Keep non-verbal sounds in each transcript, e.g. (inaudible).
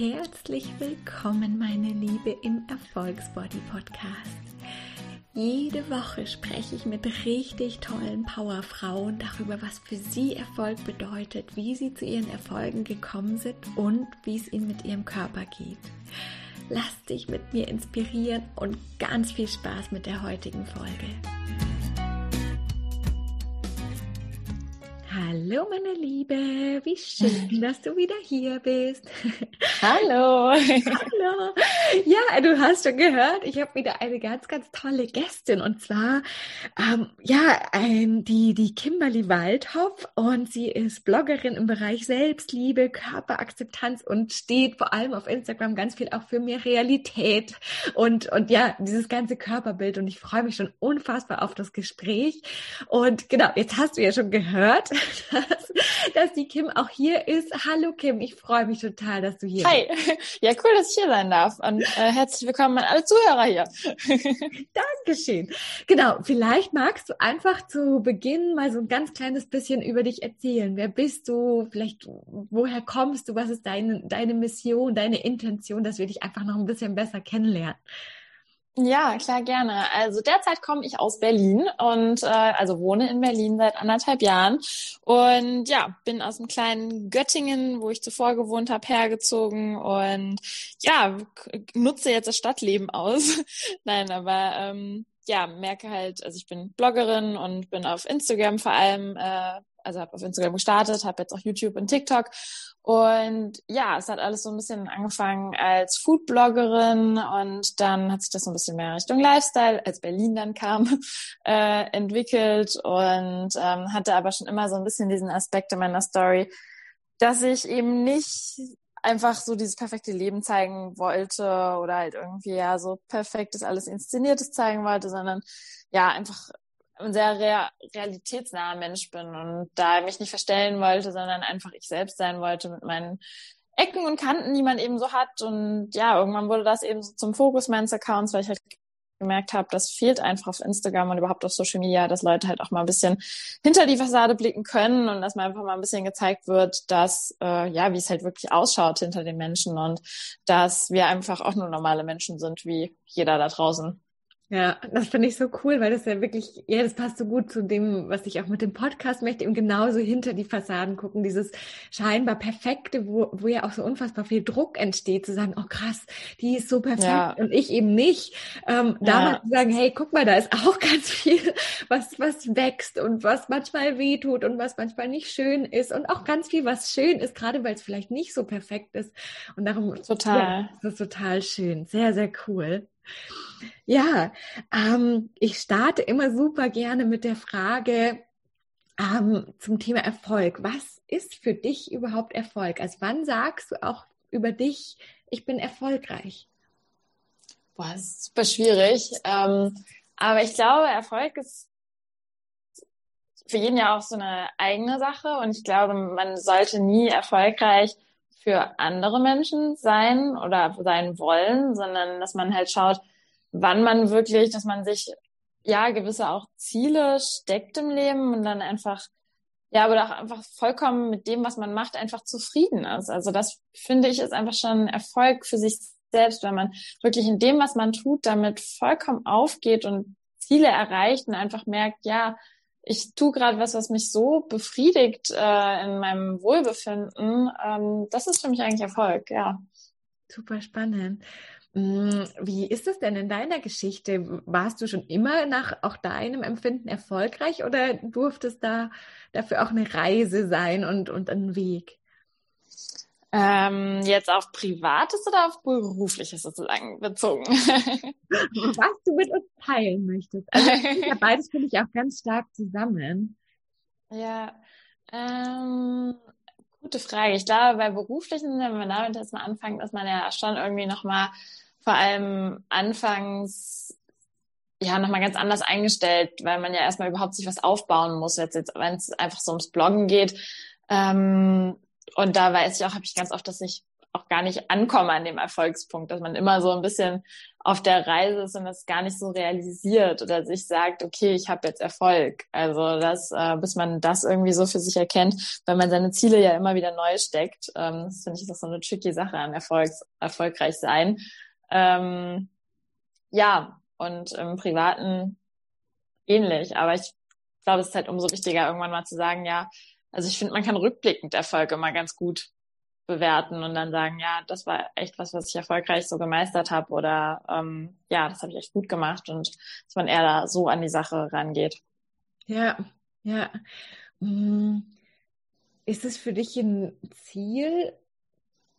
Herzlich willkommen, meine Liebe, im Erfolgsbody Podcast. Jede Woche spreche ich mit richtig tollen Powerfrauen darüber, was für sie Erfolg bedeutet, wie sie zu ihren Erfolgen gekommen sind und wie es ihnen mit ihrem Körper geht. Lass dich mit mir inspirieren und ganz viel Spaß mit der heutigen Folge. Hallo meine Liebe, wie schön, (laughs) dass du wieder hier bist. Hallo. (laughs) Hallo. Ja, du hast schon gehört, ich habe wieder eine ganz, ganz tolle Gästin und zwar ähm, ja ein, die die Kimberly Waldhoff und sie ist Bloggerin im Bereich Selbstliebe, Körperakzeptanz und steht vor allem auf Instagram ganz viel auch für mehr Realität und und ja dieses ganze Körperbild und ich freue mich schon unfassbar auf das Gespräch und genau jetzt hast du ja schon gehört dass, (laughs) dass die Kim auch hier ist. Hallo Kim, ich freue mich total, dass du hier Hi. bist. Hi, (laughs) ja cool, dass ich hier sein darf und äh, herzlich willkommen an alle Zuhörer hier. (laughs) Dankeschön. Genau, vielleicht magst du einfach zu Beginn mal so ein ganz kleines bisschen über dich erzählen. Wer bist du? Vielleicht, woher kommst du? Was ist deine, deine Mission, deine Intention, dass wir dich einfach noch ein bisschen besser kennenlernen? Ja, klar, gerne. Also derzeit komme ich aus Berlin und äh, also wohne in Berlin seit anderthalb Jahren und ja, bin aus dem kleinen Göttingen, wo ich zuvor gewohnt habe, hergezogen und ja, nutze jetzt das Stadtleben aus. (laughs) Nein, aber ähm, ja, merke halt, also ich bin Bloggerin und bin auf Instagram vor allem äh, also habe auf Instagram gestartet, habe jetzt auch YouTube und TikTok. Und ja, es hat alles so ein bisschen angefangen als Foodbloggerin und dann hat sich das so ein bisschen mehr Richtung Lifestyle, als Berlin dann kam, (laughs) äh, entwickelt und ähm, hatte aber schon immer so ein bisschen diesen Aspekt in meiner Story, dass ich eben nicht einfach so dieses perfekte Leben zeigen wollte oder halt irgendwie ja so perfektes alles inszeniertes zeigen wollte, sondern ja einfach ein sehr rea realitätsnaher Mensch bin und da mich nicht verstellen wollte, sondern einfach ich selbst sein wollte mit meinen Ecken und Kanten, die man eben so hat. Und ja, irgendwann wurde das eben so zum Fokus meines Accounts, weil ich halt gemerkt habe, das fehlt einfach auf Instagram und überhaupt auf Social Media, dass Leute halt auch mal ein bisschen hinter die Fassade blicken können und dass mal einfach mal ein bisschen gezeigt wird, dass äh, ja, wie es halt wirklich ausschaut hinter den Menschen und dass wir einfach auch nur normale Menschen sind wie jeder da draußen. Ja, das finde ich so cool, weil das ja wirklich, ja, das passt so gut zu dem, was ich auch mit dem Podcast möchte, eben genauso hinter die Fassaden gucken, dieses scheinbar Perfekte, wo, wo ja auch so unfassbar viel Druck entsteht, zu sagen, oh krass, die ist so perfekt ja. und ich eben nicht. Ähm, ja. Da mal zu sagen, hey, guck mal, da ist auch (laughs) ganz viel, was, was wächst und was manchmal wehtut und was manchmal nicht schön ist und auch ganz viel, was schön ist, gerade weil es vielleicht nicht so perfekt ist. Und darum, total. Ja, das ist total schön. Sehr, sehr cool. Ja, ähm, ich starte immer super gerne mit der Frage ähm, zum Thema Erfolg. Was ist für dich überhaupt Erfolg? Also wann sagst du auch über dich, ich bin erfolgreich? Boah, das ist super schwierig. Ähm, aber ich glaube, Erfolg ist für jeden ja auch so eine eigene Sache. Und ich glaube, man sollte nie erfolgreich für andere Menschen sein oder sein wollen, sondern dass man halt schaut, wann man wirklich, dass man sich ja gewisse auch Ziele steckt im Leben und dann einfach ja, aber auch einfach vollkommen mit dem, was man macht, einfach zufrieden ist. Also das finde ich ist einfach schon ein Erfolg für sich selbst, wenn man wirklich in dem, was man tut, damit vollkommen aufgeht und Ziele erreicht und einfach merkt, ja, ich tue gerade was, was mich so befriedigt äh, in meinem Wohlbefinden. Ähm, das ist für mich eigentlich Erfolg, ja. Super spannend. Mm, wie ist es denn in deiner Geschichte? Warst du schon immer nach auch deinem Empfinden erfolgreich oder durftest da dafür auch eine Reise sein und, und ein Weg? Ähm, jetzt auf Privates oder auf Berufliches sozusagen bezogen? (laughs) Was du mit uns teilen möchtest. Also ja, (laughs) beides finde ich auch ganz stark zusammen. Ja, ähm, gute Frage. Ich glaube, bei Beruflichen, wenn man damit jetzt mal anfängt, ist man ja schon irgendwie nochmal vor allem anfangs ja nochmal ganz anders eingestellt, weil man ja erstmal überhaupt sich was aufbauen muss, jetzt, jetzt wenn es einfach so ums Bloggen geht. Ähm, und da weiß ich auch, habe ich ganz oft, dass ich auch gar nicht ankomme an dem Erfolgspunkt, dass man immer so ein bisschen auf der Reise ist und das gar nicht so realisiert oder sich sagt, okay, ich habe jetzt Erfolg. Also das, äh, bis man das irgendwie so für sich erkennt, weil man seine Ziele ja immer wieder neu steckt. Ähm, das finde ich auch so eine tricky Sache an Erfolgs erfolgreich sein. Ähm, ja, und im Privaten ähnlich. Aber ich glaube, es ist halt umso wichtiger, irgendwann mal zu sagen, ja, also ich finde, man kann rückblickend Erfolg immer ganz gut bewerten und dann sagen, ja, das war echt was, was ich erfolgreich so gemeistert habe oder ähm, ja, das habe ich echt gut gemacht und dass man eher da so an die Sache rangeht. Ja, ja. Mm. Ist es für dich ein Ziel,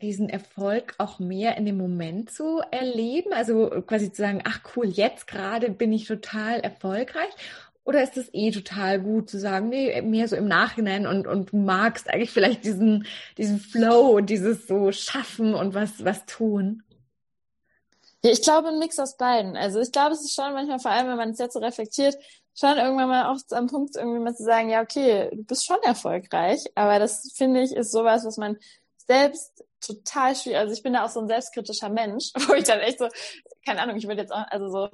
diesen Erfolg auch mehr in dem Moment zu erleben? Also quasi zu sagen, ach cool, jetzt gerade bin ich total erfolgreich? Oder ist es eh total gut zu sagen, nee, mehr so im Nachhinein und, und magst eigentlich vielleicht diesen, diesen Flow und dieses so schaffen und was, was tun? Ja, ich glaube, ein Mix aus beiden. Also ich glaube, es ist schon manchmal, vor allem, wenn man es jetzt so reflektiert, schon irgendwann mal auch am Punkt irgendwie mal zu sagen, ja, okay, du bist schon erfolgreich, aber das finde ich ist sowas, was man selbst total schwierig, also ich bin da auch so ein selbstkritischer Mensch, (laughs) wo ich dann echt so, keine Ahnung, ich würde jetzt auch, also so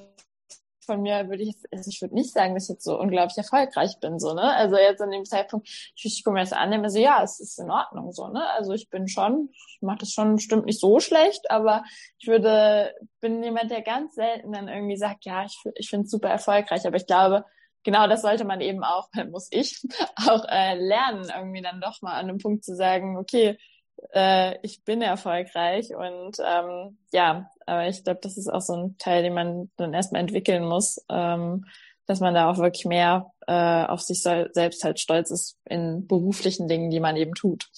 von mir würde ich, also ich würde nicht sagen, dass ich jetzt so unglaublich erfolgreich bin, so, ne? Also jetzt an dem Zeitpunkt, ich, gucke mir das an, so, ja, es ist in Ordnung, so, ne? Also ich bin schon, ich mache das schon bestimmt nicht so schlecht, aber ich würde, bin jemand, der ganz selten dann irgendwie sagt, ja, ich, ich finde es super erfolgreich, aber ich glaube, genau das sollte man eben auch, (laughs) muss ich, (laughs) auch äh, lernen, irgendwie dann doch mal an einem Punkt zu sagen, okay, äh, ich bin erfolgreich und ähm, ja, aber ich glaube, das ist auch so ein Teil, den man dann erstmal entwickeln muss, ähm, dass man da auch wirklich mehr äh, auf sich selbst halt stolz ist in beruflichen Dingen, die man eben tut.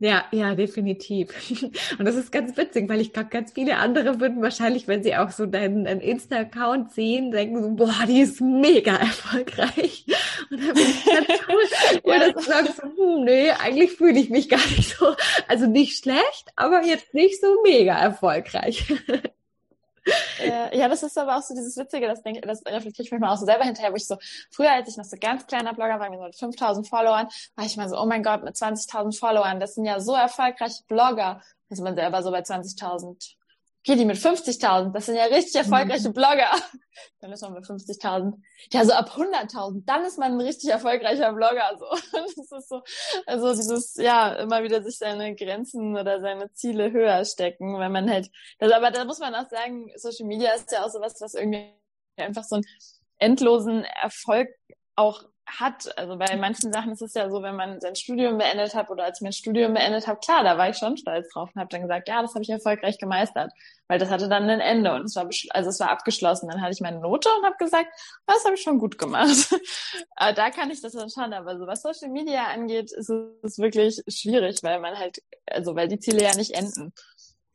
Ja, ja, definitiv. (laughs) Und das ist ganz witzig, weil ich glaube, ganz viele andere würden wahrscheinlich, wenn sie auch so deinen, deinen Insta-Account sehen, denken so, boah, die ist mega erfolgreich. Und dann bin ich ganz (laughs) cool. ja, dass du sagst, hm, nee, eigentlich fühle ich mich gar nicht so, also nicht schlecht, aber jetzt nicht so mega erfolgreich. (laughs) Äh, ja, das ist aber auch so dieses Witzige, das, denke, das reflektiere ich manchmal auch so selber hinterher, wo ich so, früher, als ich noch so ganz kleiner Blogger war, mit 5000 Followern, war ich mal so, oh mein Gott, mit 20.000 Followern, das sind ja so erfolgreiche Blogger. Ist man selber so bei 20.000 okay, die mit 50.000, das sind ja richtig erfolgreiche mhm. Blogger. (laughs) Dann ist man mit 50.000. Ja, so ab 100.000, dann ist man ein richtig erfolgreicher Blogger. So. (laughs) Das ist so, also dieses, ja, immer wieder sich seine Grenzen oder seine Ziele höher stecken, wenn man halt, das, aber da muss man auch sagen, Social Media ist ja auch sowas, was irgendwie einfach so einen endlosen Erfolg auch hat. Also bei manchen Sachen ist es ja so, wenn man sein Studium beendet hat oder als ich mein Studium beendet habe, klar, da war ich schon stolz drauf und habe dann gesagt, ja, das habe ich erfolgreich gemeistert, weil das hatte dann ein Ende und es war also es war abgeschlossen. Dann hatte ich meine Note und habe gesagt, das habe ich schon gut gemacht. (laughs) aber da kann ich das dann schon, aber so was Social Media angeht, ist es wirklich schwierig, weil man halt, also weil die Ziele ja nicht enden.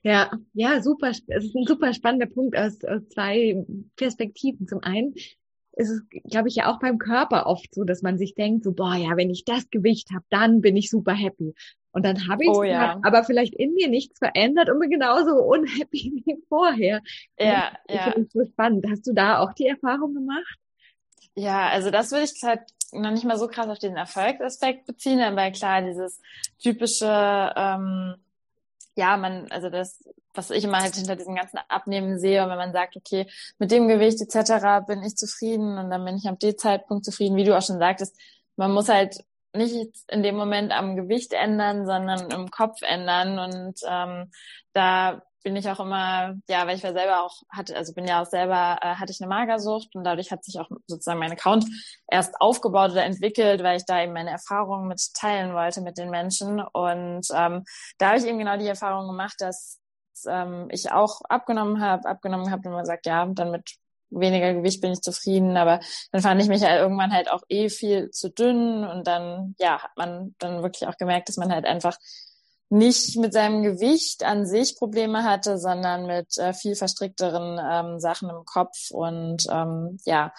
Ja, ja, super. Es ist ein super spannender Punkt aus, aus zwei Perspektiven. Zum einen ist es, glaube ich, ja auch beim Körper oft so, dass man sich denkt, so, boah, ja, wenn ich das Gewicht habe, dann bin ich super happy. Und dann habe ich oh, ja. aber vielleicht in mir nichts verändert und bin genauso unhappy (laughs) wie vorher. Ja, das ja. Finde ich so spannend. Hast du da auch die Erfahrung gemacht? Ja, also das würde ich halt noch nicht mal so krass auf den Erfolgsaspekt beziehen, aber klar, dieses typische, ähm, ja, man, also das was ich immer halt hinter diesem ganzen Abnehmen sehe, und wenn man sagt, okay, mit dem Gewicht etc. bin ich zufrieden und dann bin ich ab dem Zeitpunkt zufrieden, wie du auch schon sagtest, man muss halt nicht in dem Moment am Gewicht ändern, sondern im Kopf ändern und ähm, da bin ich auch immer, ja, weil ich ja selber auch hatte, also bin ja auch selber, äh, hatte ich eine Magersucht und dadurch hat sich auch sozusagen mein Account erst aufgebaut oder entwickelt, weil ich da eben meine Erfahrungen mit teilen wollte mit den Menschen. Und ähm, da habe ich eben genau die Erfahrung gemacht, dass ähm, ich auch abgenommen habe, abgenommen habe und man sagt, ja, dann mit weniger Gewicht bin ich zufrieden, aber dann fand ich mich halt irgendwann halt auch eh viel zu dünn und dann, ja, hat man dann wirklich auch gemerkt, dass man halt einfach nicht mit seinem Gewicht an sich Probleme hatte, sondern mit äh, viel verstrickteren ähm, Sachen im Kopf und ähm, ja,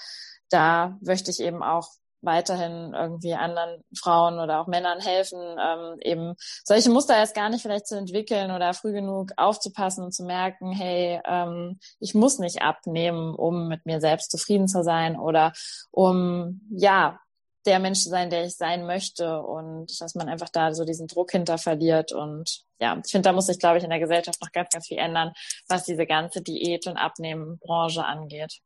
da möchte ich eben auch weiterhin irgendwie anderen Frauen oder auch Männern helfen, ähm, eben solche Muster erst gar nicht vielleicht zu entwickeln oder früh genug aufzupassen und zu merken, hey, ähm, ich muss nicht abnehmen, um mit mir selbst zufrieden zu sein oder um ja der Mensch sein, der ich sein möchte und dass man einfach da so diesen Druck hinter verliert und ja, ich finde, da muss sich, glaube ich, in der Gesellschaft noch ganz, ganz viel ändern, was diese ganze Diät- und Abnehmen-Branche angeht.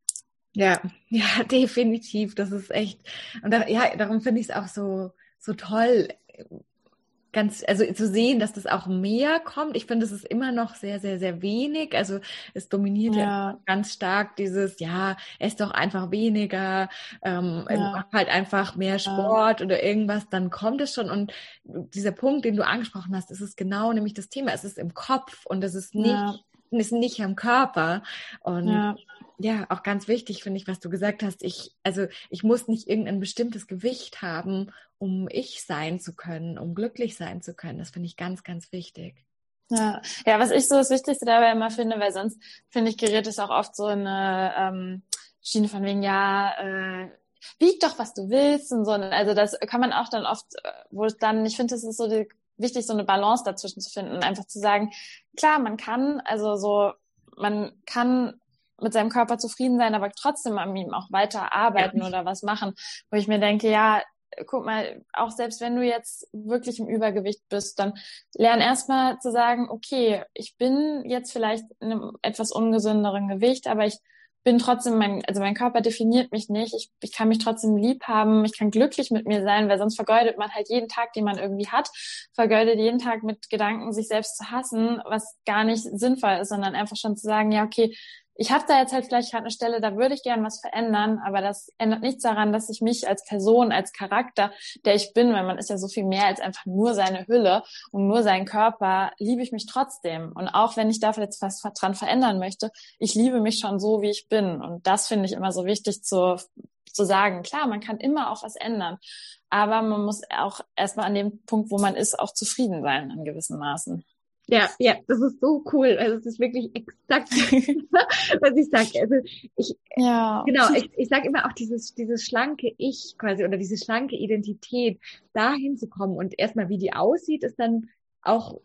Ja, (laughs) ja, definitiv. Das ist echt. Und da, ja, darum finde ich es auch so, so toll, ganz, also zu sehen, dass das auch mehr kommt. Ich finde, es ist immer noch sehr, sehr, sehr wenig. Also es dominiert ja, ganz stark dieses, ja, ess doch einfach weniger, ähm, ja. mach halt einfach mehr Sport ja. oder irgendwas, dann kommt es schon. Und dieser Punkt, den du angesprochen hast, ist es genau nämlich das Thema. Es ist im Kopf und es ist nicht, ist nicht am Körper. Und ja, auch ganz wichtig finde ich, was du gesagt hast. Ich, also ich muss nicht irgendein bestimmtes Gewicht haben, um ich sein zu können, um glücklich sein zu können. Das finde ich ganz, ganz wichtig. Ja, ja, was ich so das Wichtigste dabei immer finde, weil sonst finde ich, gerät es auch oft so eine ähm, Schiene von wegen, ja, äh, wieg doch, was du willst und so. Also das kann man auch dann oft, äh, wo es dann, ich finde, es ist so die, wichtig, so eine Balance dazwischen zu finden, einfach zu sagen, klar, man kann, also so, man kann mit seinem Körper zufrieden sein, aber trotzdem an ihm auch weiter arbeiten ja. oder was machen, wo ich mir denke, ja, guck mal, auch selbst wenn du jetzt wirklich im Übergewicht bist, dann lern erstmal zu sagen, okay, ich bin jetzt vielleicht in einem etwas ungesünderen Gewicht, aber ich bin trotzdem mein, also mein Körper definiert mich nicht. Ich, ich kann mich trotzdem lieb haben. Ich kann glücklich mit mir sein, weil sonst vergeudet man halt jeden Tag, den man irgendwie hat, vergeudet jeden Tag mit Gedanken, sich selbst zu hassen, was gar nicht sinnvoll ist, sondern einfach schon zu sagen, ja, okay, ich habe da jetzt halt vielleicht gerade eine Stelle, da würde ich gern was verändern, aber das ändert nichts daran, dass ich mich als Person, als Charakter, der ich bin, weil man ist ja so viel mehr als einfach nur seine Hülle und nur seinen Körper, liebe ich mich trotzdem. Und auch wenn ich dafür jetzt was dran verändern möchte, ich liebe mich schon so, wie ich bin. Und das finde ich immer so wichtig zu, zu sagen. Klar, man kann immer auch was ändern, aber man muss auch erstmal an dem Punkt, wo man ist, auch zufrieden sein in gewissen Maßen. Ja, ja, das ist so cool. Also es ist wirklich exakt, (laughs) was ich sage. Also ich, ja. genau, ich, ich sage immer auch dieses, dieses schlanke Ich quasi oder diese schlanke Identität, dahin zu kommen und erstmal, wie die aussieht, ist dann auch,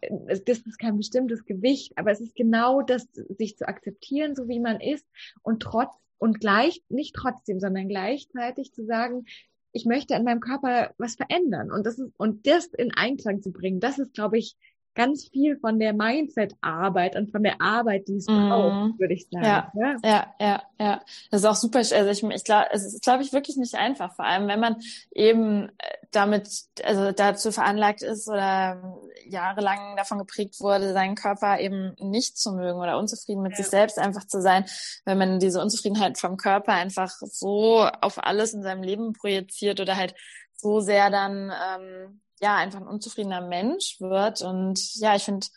das ist kein bestimmtes Gewicht, aber es ist genau das, sich zu akzeptieren, so wie man ist und trotz und gleich, nicht trotzdem, sondern gleichzeitig zu sagen, ich möchte an meinem Körper was verändern und das ist, und das in Einklang zu bringen, das ist, glaube ich, ganz viel von der Mindset-Arbeit und von der Arbeit, die es mm. braucht, würde ich sagen. Ja, ja, ja, ja, ja. Das ist auch super. Also ich, ich glaube, es ist, glaube ich, wirklich nicht einfach. Vor allem, wenn man eben äh, damit, also dazu veranlagt ist oder jahrelang davon geprägt wurde, seinen Körper eben nicht zu mögen oder unzufrieden mit ja. sich selbst einfach zu sein. Wenn man diese Unzufriedenheit vom Körper einfach so auf alles in seinem Leben projiziert oder halt so sehr dann ähm, ja einfach ein unzufriedener Mensch wird. Und ja, ich finde,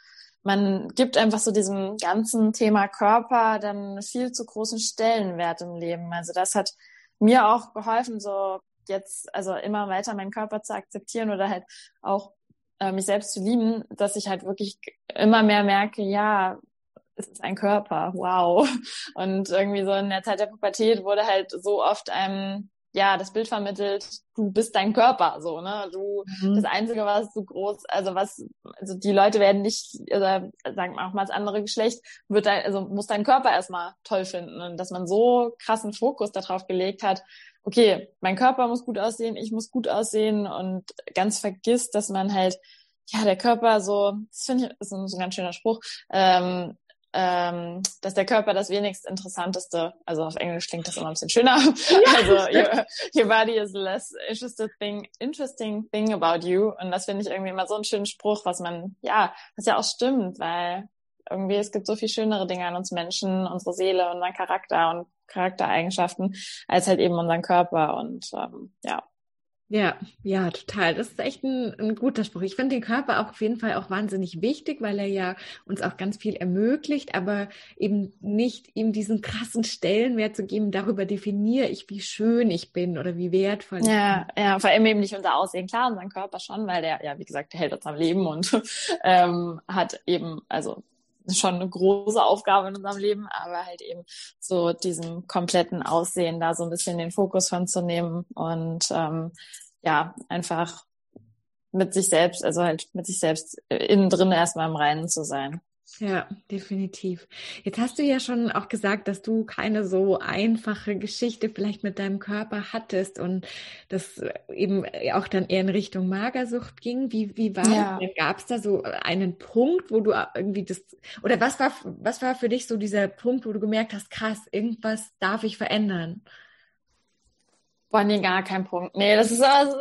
man gibt einfach so diesem ganzen Thema Körper dann viel zu großen Stellenwert im Leben. Also das hat mir auch geholfen, so jetzt also immer weiter meinen Körper zu akzeptieren oder halt auch äh, mich selbst zu lieben, dass ich halt wirklich immer mehr merke, ja, es ist ein Körper, wow. (laughs) Und irgendwie so in der Zeit der Pubertät wurde halt so oft einem ja, das Bild vermittelt, du bist dein Körper, so, ne? Du, mhm. das Einzige, was du groß, also was, also die Leute werden nicht, oder sagen wir auch mal das andere Geschlecht, wird dein, also muss dein Körper erstmal toll finden. Und dass man so krassen Fokus darauf gelegt hat, okay, mein Körper muss gut aussehen, ich muss gut aussehen und ganz vergisst, dass man halt, ja, der Körper so, das finde ich, ist ein, so ein ganz schöner Spruch, ähm, ähm, dass der Körper das wenigst interessanteste, also auf Englisch klingt das immer ein bisschen schöner, (laughs) also your, your body is less interested thing, interesting thing about you. Und das finde ich irgendwie immer so einen schönen Spruch, was man, ja, was ja auch stimmt, weil irgendwie es gibt so viel schönere Dinge an uns Menschen, unsere Seele, unseren Charakter und Charaktereigenschaften, als halt eben unseren Körper und ähm, ja, ja, ja, total. Das ist echt ein, ein guter Spruch. Ich finde den Körper auch auf jeden Fall auch wahnsinnig wichtig, weil er ja uns auch ganz viel ermöglicht, aber eben nicht ihm diesen krassen Stellenwert zu geben, darüber definiere ich, wie schön ich bin oder wie wertvoll ich ja, bin. Ja, vor allem eben nicht unser Aussehen. Klar, unseren Körper schon, weil der, ja, wie gesagt, der hält uns am Leben und (laughs) ähm, hat eben, also schon eine große Aufgabe in unserem Leben, aber halt eben so diesem kompletten Aussehen da so ein bisschen den Fokus von zu nehmen und ähm, ja, einfach mit sich selbst, also halt mit sich selbst innen drin erstmal im Reinen zu sein. Ja, definitiv. Jetzt hast du ja schon auch gesagt, dass du keine so einfache Geschichte vielleicht mit deinem Körper hattest und das eben auch dann eher in Richtung Magersucht ging. Wie, wie war ja. das? Gab es da so einen Punkt, wo du irgendwie das, oder was war, was war für dich so dieser Punkt, wo du gemerkt hast, krass, irgendwas darf ich verändern? Boah, nee, gar kein Punkt. Nee, das ist also, so,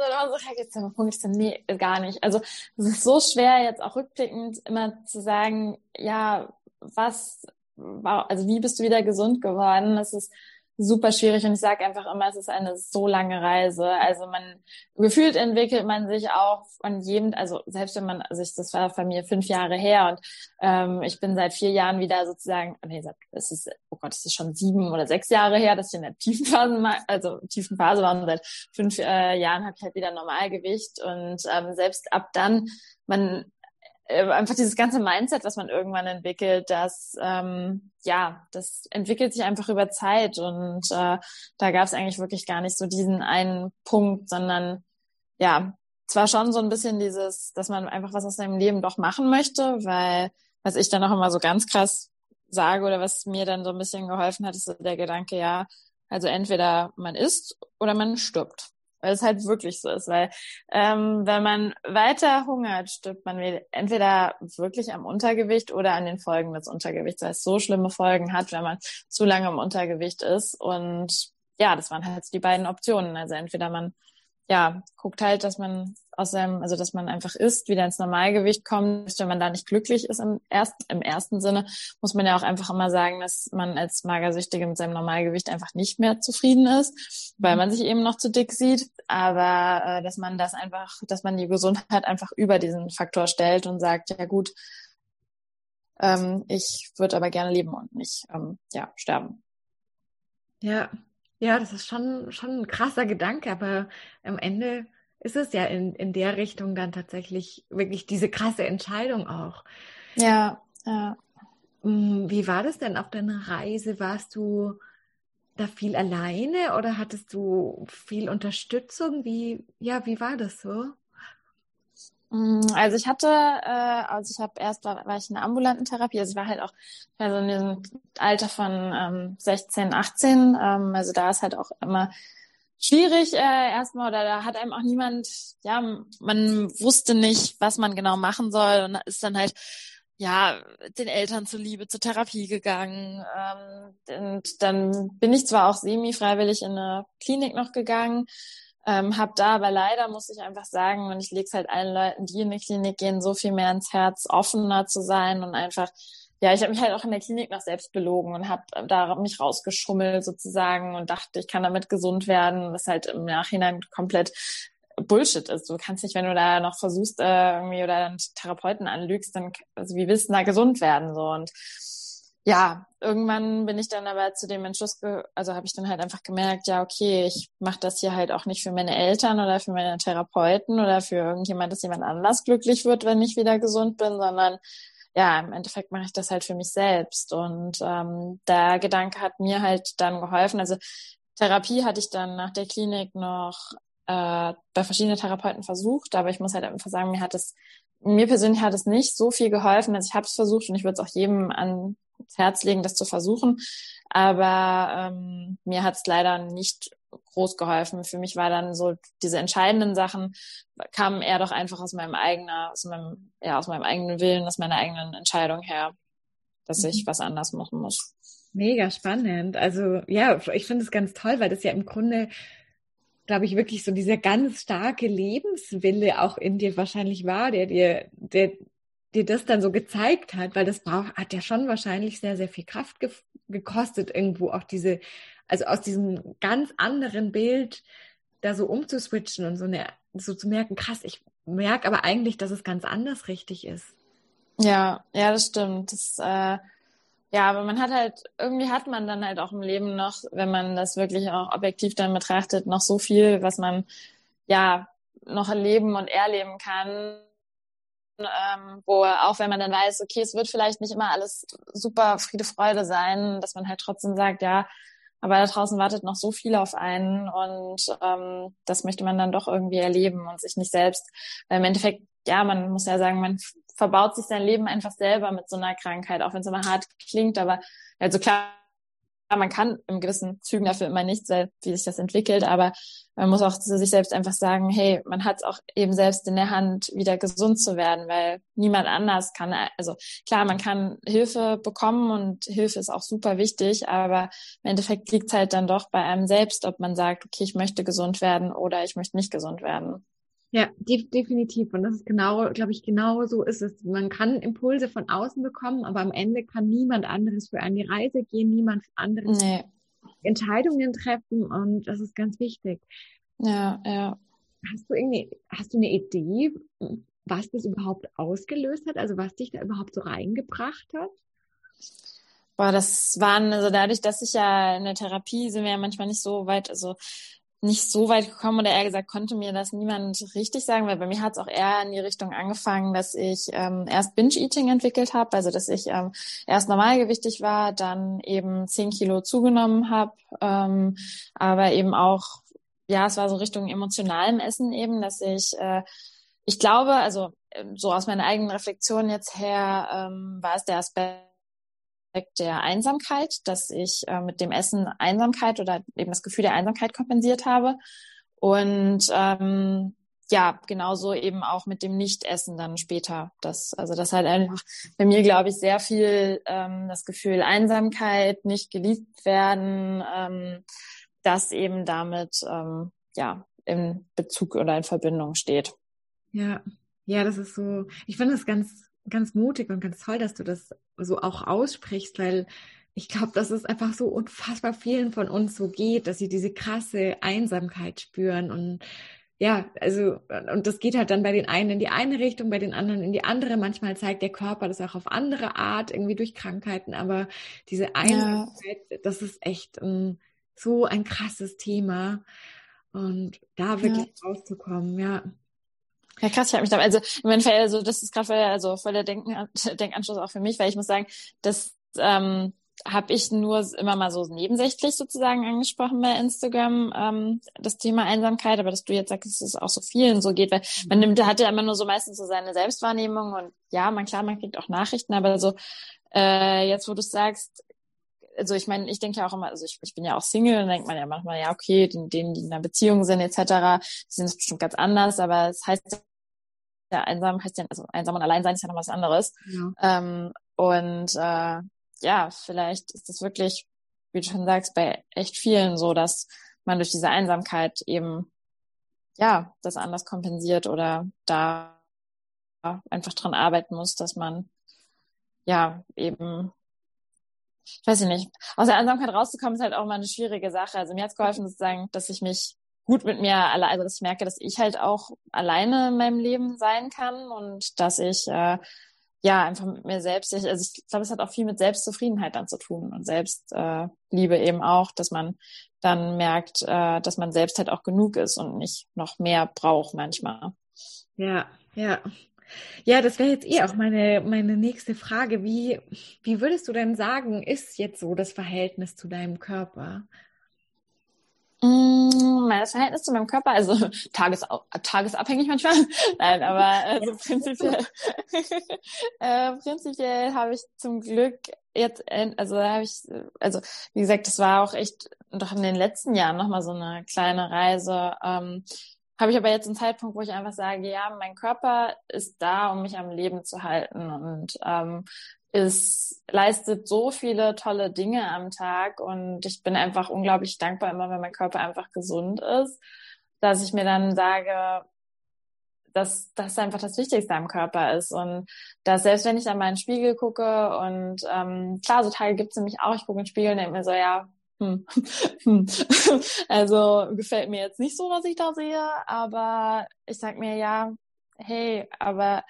jetzt der Punkt, ich so, nee, gar nicht. Also, es ist so schwer, jetzt auch rückblickend immer zu sagen, ja, was, also wie bist du wieder gesund geworden? Das ist, super schwierig und ich sage einfach immer, es ist eine so lange Reise. Also man gefühlt entwickelt man sich auch von jedem, also selbst wenn man, also ich, das war bei mir fünf Jahre her und ähm, ich bin seit vier Jahren wieder sozusagen, nee, es ist, oh Gott, es ist schon sieben oder sechs Jahre her, dass ich in der tiefen Phase, also tiefen Phase war und seit fünf äh, Jahren habe ich halt wieder Normalgewicht und ähm, selbst ab dann man äh, einfach dieses ganze Mindset, was man irgendwann entwickelt, das ähm, ja, das entwickelt sich einfach über Zeit. Und äh, da gab es eigentlich wirklich gar nicht so diesen einen Punkt, sondern ja, zwar schon so ein bisschen dieses, dass man einfach was aus seinem Leben doch machen möchte, weil was ich dann auch immer so ganz krass sage oder was mir dann so ein bisschen geholfen hat, ist so der Gedanke, ja, also entweder man isst oder man stirbt weil es halt wirklich so ist, weil ähm, wenn man weiter hungert, stirbt man entweder wirklich am Untergewicht oder an den Folgen des Untergewichts, weil es so schlimme Folgen hat, wenn man zu lange im Untergewicht ist. Und ja, das waren halt die beiden Optionen. Also entweder man ja, guckt halt, dass man aus seinem, also dass man einfach isst, wieder ins Normalgewicht kommt. Wenn man da nicht glücklich ist im ersten, im ersten Sinne, muss man ja auch einfach immer sagen, dass man als Magersüchtige mit seinem Normalgewicht einfach nicht mehr zufrieden ist, weil man sich eben noch zu dick sieht. Aber äh, dass man das einfach, dass man die Gesundheit einfach über diesen Faktor stellt und sagt, ja gut, ähm, ich würde aber gerne leben und nicht ähm, ja, sterben. Ja, ja, das ist schon, schon ein krasser Gedanke, aber am Ende ist es ja in, in der Richtung dann tatsächlich wirklich diese krasse Entscheidung auch. Ja, ja. Hm, wie war das denn auf deiner Reise? Warst du da viel alleine oder hattest du viel Unterstützung? Wie, ja, wie war das so? Mm, also ich hatte, äh, also ich habe erst war, war ich in der ambulanten Therapie, also ich war halt auch also in diesem Alter von ähm, 16, 18, ähm, also da ist halt auch immer schwierig äh, erstmal oder da hat einem auch niemand, ja, man wusste nicht, was man genau machen soll und ist dann halt ja den Eltern zuliebe zur Therapie gegangen ähm, und dann bin ich zwar auch semi freiwillig in eine Klinik noch gegangen ähm, hab da aber leider, muss ich einfach sagen, und ich lege es halt allen Leuten, die in die Klinik gehen, so viel mehr ins Herz, offener zu sein und einfach, ja, ich habe mich halt auch in der Klinik noch selbst belogen und habe da mich rausgeschummelt sozusagen und dachte, ich kann damit gesund werden, was halt im Nachhinein komplett Bullshit ist. Du kannst nicht, wenn du da noch versuchst, äh, irgendwie oder einen Therapeuten anlügst, dann, also wie willst du da gesund werden? So und ja, irgendwann bin ich dann aber zu dem Entschluss, also habe ich dann halt einfach gemerkt, ja, okay, ich mache das hier halt auch nicht für meine Eltern oder für meine Therapeuten oder für irgendjemand, dass jemand anders glücklich wird, wenn ich wieder gesund bin, sondern ja, im Endeffekt mache ich das halt für mich selbst. Und ähm, der Gedanke hat mir halt dann geholfen. Also Therapie hatte ich dann nach der Klinik noch äh, bei verschiedenen Therapeuten versucht, aber ich muss halt einfach sagen, mir hat es, mir persönlich hat es nicht so viel geholfen. Also ich habe es versucht und ich würde es auch jedem an Herz legen, das zu versuchen. Aber ähm, mir hat es leider nicht groß geholfen. Für mich war dann so diese entscheidenden Sachen kamen eher doch einfach aus meinem eigenen, aus meinem, ja, aus meinem eigenen Willen, aus meiner eigenen Entscheidung her, dass mhm. ich was anders machen muss. Mega spannend. Also ja, ich finde es ganz toll, weil das ja im Grunde, glaube ich, wirklich so dieser ganz starke Lebenswille auch in dir wahrscheinlich war, der dir, der dir das dann so gezeigt hat, weil das braucht, hat ja schon wahrscheinlich sehr, sehr viel Kraft ge gekostet, irgendwo auch diese, also aus diesem ganz anderen Bild da so umzuswitchen und so eine, so zu merken, krass, ich merke aber eigentlich, dass es ganz anders richtig ist. Ja, ja, das stimmt. Das, äh, ja, aber man hat halt, irgendwie hat man dann halt auch im Leben noch, wenn man das wirklich auch objektiv dann betrachtet, noch so viel, was man ja noch erleben und erleben kann, ähm, wo auch wenn man dann weiß, okay, es wird vielleicht nicht immer alles super Friede, Freude sein, dass man halt trotzdem sagt, ja, aber da draußen wartet noch so viel auf einen und ähm, das möchte man dann doch irgendwie erleben und sich nicht selbst, weil im Endeffekt ja, man muss ja sagen, man verbaut sich sein Leben einfach selber mit so einer Krankheit, auch wenn es immer hart klingt, aber also klar, man kann im gewissen Zügen dafür immer nicht, wie sich das entwickelt, aber man muss auch zu sich selbst einfach sagen, hey, man hat es auch eben selbst in der Hand, wieder gesund zu werden, weil niemand anders kann, also klar, man kann Hilfe bekommen und Hilfe ist auch super wichtig, aber im Endeffekt liegt es halt dann doch bei einem selbst, ob man sagt, okay, ich möchte gesund werden oder ich möchte nicht gesund werden. Ja, de definitiv. Und das ist genau, glaube ich, genau so ist es. Man kann Impulse von außen bekommen, aber am Ende kann niemand anderes für einen die Reise gehen, niemand anderes nee. Entscheidungen treffen und das ist ganz wichtig. Ja, ja. Hast du irgendwie, hast du eine Idee, was das überhaupt ausgelöst hat? Also was dich da überhaupt so reingebracht hat? Boah, das waren, also dadurch, dass ich ja in der Therapie sind wir ja manchmal nicht so weit, also nicht so weit gekommen oder eher gesagt, konnte mir das niemand richtig sagen, weil bei mir hat es auch eher in die Richtung angefangen, dass ich ähm, erst Binge-Eating entwickelt habe, also dass ich ähm, erst normalgewichtig war, dann eben zehn Kilo zugenommen habe, ähm, aber eben auch, ja, es war so Richtung emotionalem Essen eben, dass ich, äh, ich glaube, also ähm, so aus meiner eigenen Reflexion jetzt her, ähm, war es der Aspekt, der Einsamkeit, dass ich äh, mit dem Essen Einsamkeit oder eben das Gefühl der Einsamkeit kompensiert habe. Und ähm, ja, genauso eben auch mit dem Nichtessen dann später. Das, also das halt einfach bei mir, glaube ich, sehr viel ähm, das Gefühl Einsamkeit, nicht geliebt werden, ähm, das eben damit ähm, ja in Bezug oder in Verbindung steht. Ja, ja, das ist so. Ich finde es ganz ganz mutig und ganz toll, dass du das so auch aussprichst, weil ich glaube, dass es einfach so unfassbar vielen von uns so geht, dass sie diese krasse Einsamkeit spüren und ja, also, und das geht halt dann bei den einen in die eine Richtung, bei den anderen in die andere. Manchmal zeigt der Körper das auch auf andere Art, irgendwie durch Krankheiten, aber diese Einsamkeit, ja. das ist echt ein, so ein krasses Thema. Und da wirklich ja. rauszukommen, ja. Ja, krass, ich habe mich da, also im Endeffekt, also das ist gerade voll, also voll der Denken, (laughs) Denkanschluss auch für mich, weil ich muss sagen, das ähm, habe ich nur immer mal so nebensächlich sozusagen angesprochen bei Instagram, ähm, das Thema Einsamkeit, aber dass du jetzt sagst, dass es auch so vielen so geht, weil man nimmt, hat ja immer nur so meistens so seine Selbstwahrnehmung und ja, man klar, man kriegt auch Nachrichten, aber so äh, jetzt, wo du sagst, also ich meine, ich denke ja auch immer, also ich, ich bin ja auch Single, dann denkt man ja manchmal, ja, okay, denen, denen die in einer Beziehung sind, etc., die sind es bestimmt ganz anders, aber es heißt ja, einsam heißt ja, also einsam und allein sein ist ja noch was anderes. Ja. Ähm, und äh, ja, vielleicht ist das wirklich, wie du schon sagst, bei echt vielen so, dass man durch diese Einsamkeit eben ja das anders kompensiert oder da einfach dran arbeiten muss, dass man ja eben ich weiß ich nicht, aus der Einsamkeit rauszukommen, ist halt auch mal eine schwierige Sache. Also mir hat es geholfen, sozusagen, dass ich mich gut mit mir allein, also dass ich merke, dass ich halt auch alleine in meinem Leben sein kann und dass ich äh, ja einfach mit mir selbst, ich, also ich glaube, es hat auch viel mit Selbstzufriedenheit dann zu tun und Selbstliebe äh, eben auch, dass man dann merkt, äh, dass man selbst halt auch genug ist und nicht noch mehr braucht manchmal. Ja, ja. Ja, das wäre jetzt eh auch meine, meine nächste Frage. Wie, wie würdest du denn sagen, ist jetzt so das Verhältnis zu deinem Körper? Mm, das Verhältnis zu meinem Körper, also tages, tagesabhängig manchmal. (laughs) Nein, aber also prinzipiell, (laughs) äh, prinzipiell habe ich zum Glück jetzt, also habe ich, also wie gesagt, das war auch echt doch in den letzten Jahren nochmal so eine kleine Reise. Ähm, habe ich aber jetzt einen Zeitpunkt, wo ich einfach sage, ja, mein Körper ist da, um mich am Leben zu halten und ähm, es leistet so viele tolle Dinge am Tag und ich bin einfach unglaublich dankbar immer, wenn mein Körper einfach gesund ist, dass ich mir dann sage, dass das einfach das Wichtigste am Körper ist und dass selbst wenn ich in den Spiegel gucke und ähm, klar, so Teile gibt es nämlich auch, ich gucke in den Spiegel und denke mir so, ja, hm. (laughs) hm. (laughs) also gefällt mir jetzt nicht so, was ich da sehe, aber ich sag mir ja, hey, aber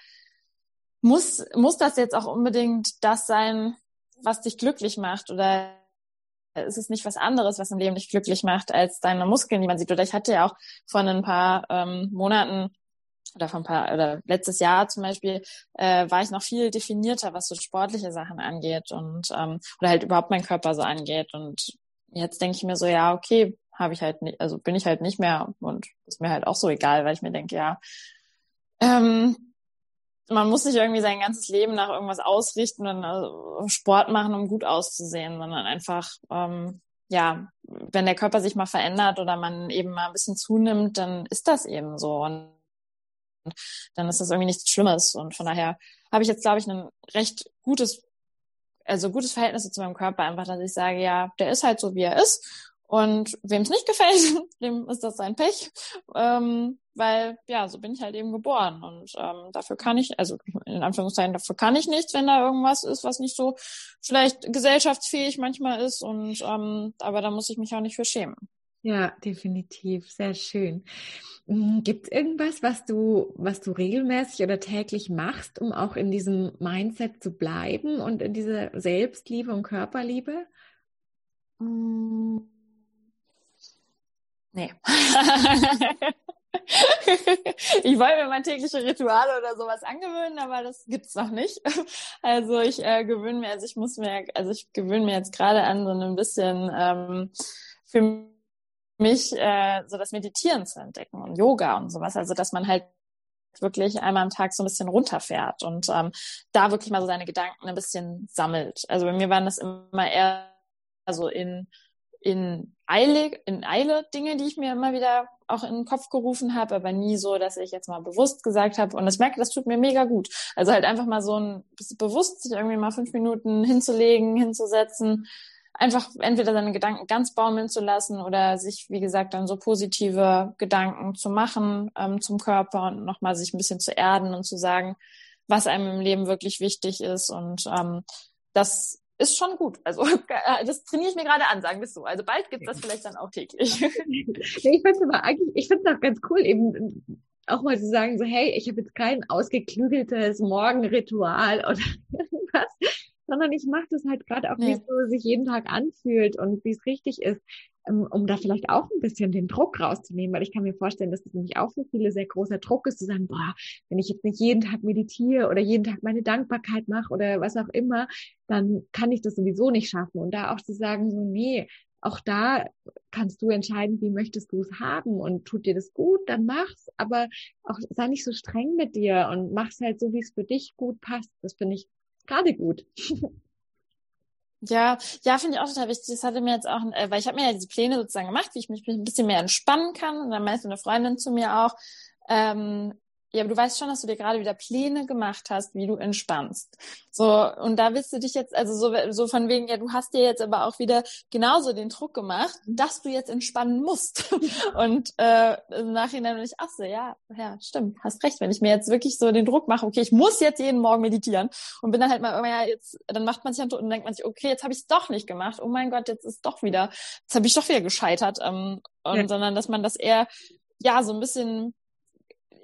muss, muss das jetzt auch unbedingt das sein, was dich glücklich macht oder ist es nicht was anderes, was im Leben dich glücklich macht, als deine Muskeln, die man sieht? Oder ich hatte ja auch vor ein paar ähm, Monaten oder von ein paar oder letztes Jahr zum Beispiel äh, war ich noch viel definierter, was so sportliche Sachen angeht und ähm, oder halt überhaupt mein Körper so angeht und jetzt denke ich mir so, ja, okay, habe ich halt nicht, also bin ich halt nicht mehr und ist mir halt auch so egal, weil ich mir denke, ja, ähm, man muss nicht irgendwie sein ganzes Leben nach irgendwas ausrichten und also Sport machen, um gut auszusehen, sondern einfach, ähm, ja, wenn der Körper sich mal verändert oder man eben mal ein bisschen zunimmt, dann ist das eben so. Und dann ist das irgendwie nichts Schlimmes. Und von daher habe ich jetzt, glaube ich, ein recht gutes, also gutes Verhältnis zu meinem Körper, einfach, dass ich sage, ja, der ist halt so, wie er ist. Und wem es nicht (laughs) gefällt, dem ist das sein Pech. Ähm, weil, ja, so bin ich halt eben geboren. Und ähm, dafür kann ich, also in Anführungszeichen, dafür kann ich nichts, wenn da irgendwas ist, was nicht so vielleicht gesellschaftsfähig manchmal ist. Und ähm, aber da muss ich mich auch nicht für schämen. Ja, definitiv. Sehr schön. Hm, Gibt es irgendwas, was du, was du regelmäßig oder täglich machst, um auch in diesem Mindset zu bleiben und in dieser Selbstliebe und Körperliebe? Mm. Nee. (laughs) ich wollte mir mal tägliche Rituale oder sowas angewöhnen, aber das gibt's noch nicht. (laughs) Also ich äh, gewöhne mir, also ich muss mir, also ich gewöhne mir jetzt gerade an, so ein bisschen ähm, für mich äh, so das Meditieren zu entdecken und Yoga und sowas. Also dass man halt wirklich einmal am Tag so ein bisschen runterfährt und ähm, da wirklich mal so seine Gedanken ein bisschen sammelt. Also bei mir waren das immer eher so in in Eile, in Eile Dinge, die ich mir immer wieder auch in den Kopf gerufen habe, aber nie so, dass ich jetzt mal bewusst gesagt habe. Und ich merke, das tut mir mega gut. Also halt einfach mal so ein bewusst sich irgendwie mal fünf Minuten hinzulegen, hinzusetzen, einfach entweder seine Gedanken ganz baumeln zu lassen oder sich, wie gesagt, dann so positive Gedanken zu machen ähm, zum Körper und nochmal sich ein bisschen zu erden und zu sagen, was einem im Leben wirklich wichtig ist. Und ähm, das ist schon gut. Also (laughs) das trainiere ich mir gerade an, sagen wir es so. Also bald gibt es das vielleicht dann auch täglich. ich finde es aber eigentlich, ich finde es auch ganz cool, eben auch mal zu sagen, so hey, ich habe jetzt kein ausgeklügeltes Morgenritual oder (laughs) irgendwas, sondern ich mache das halt gerade auch, wie es so sich jeden Tag anfühlt und wie es richtig ist, ähm, um da vielleicht auch ein bisschen den Druck rauszunehmen, weil ich kann mir vorstellen, dass das nämlich auch für viele sehr großer Druck ist, zu sagen, boah, wenn ich jetzt nicht jeden Tag meditiere oder jeden Tag meine Dankbarkeit mache oder was auch immer, dann kann ich das sowieso nicht schaffen. Und da auch zu sagen, so, nee, auch da kannst du entscheiden, wie möchtest du es haben und tut dir das gut, dann mach's, aber auch sei nicht so streng mit dir und mach's halt so, wie es für dich gut passt. Das finde ich gerade gut. Ja, ja, finde ich auch total wichtig. Das hatte mir jetzt auch, äh, weil ich habe mir ja diese Pläne sozusagen gemacht, wie ich mich ein bisschen mehr entspannen kann. Und dann meinte eine Freundin zu mir auch, ähm, ja, aber du weißt schon, dass du dir gerade wieder Pläne gemacht hast, wie du entspannst. So, und da willst du dich jetzt, also so, so von wegen, ja, du hast dir jetzt aber auch wieder genauso den Druck gemacht, dass du jetzt entspannen musst. (laughs) und äh, im Nachhinein bin ich, ach so, ja, ja, stimmt, hast recht. Wenn ich mir jetzt wirklich so den Druck mache, okay, ich muss jetzt jeden Morgen meditieren und bin dann halt mal, oh ja, jetzt, dann macht man sich dann und denkt man sich, okay, jetzt habe ich es doch nicht gemacht. Oh mein Gott, jetzt ist doch wieder, jetzt habe ich doch wieder gescheitert. Ähm, und ja. sondern dass man das eher ja so ein bisschen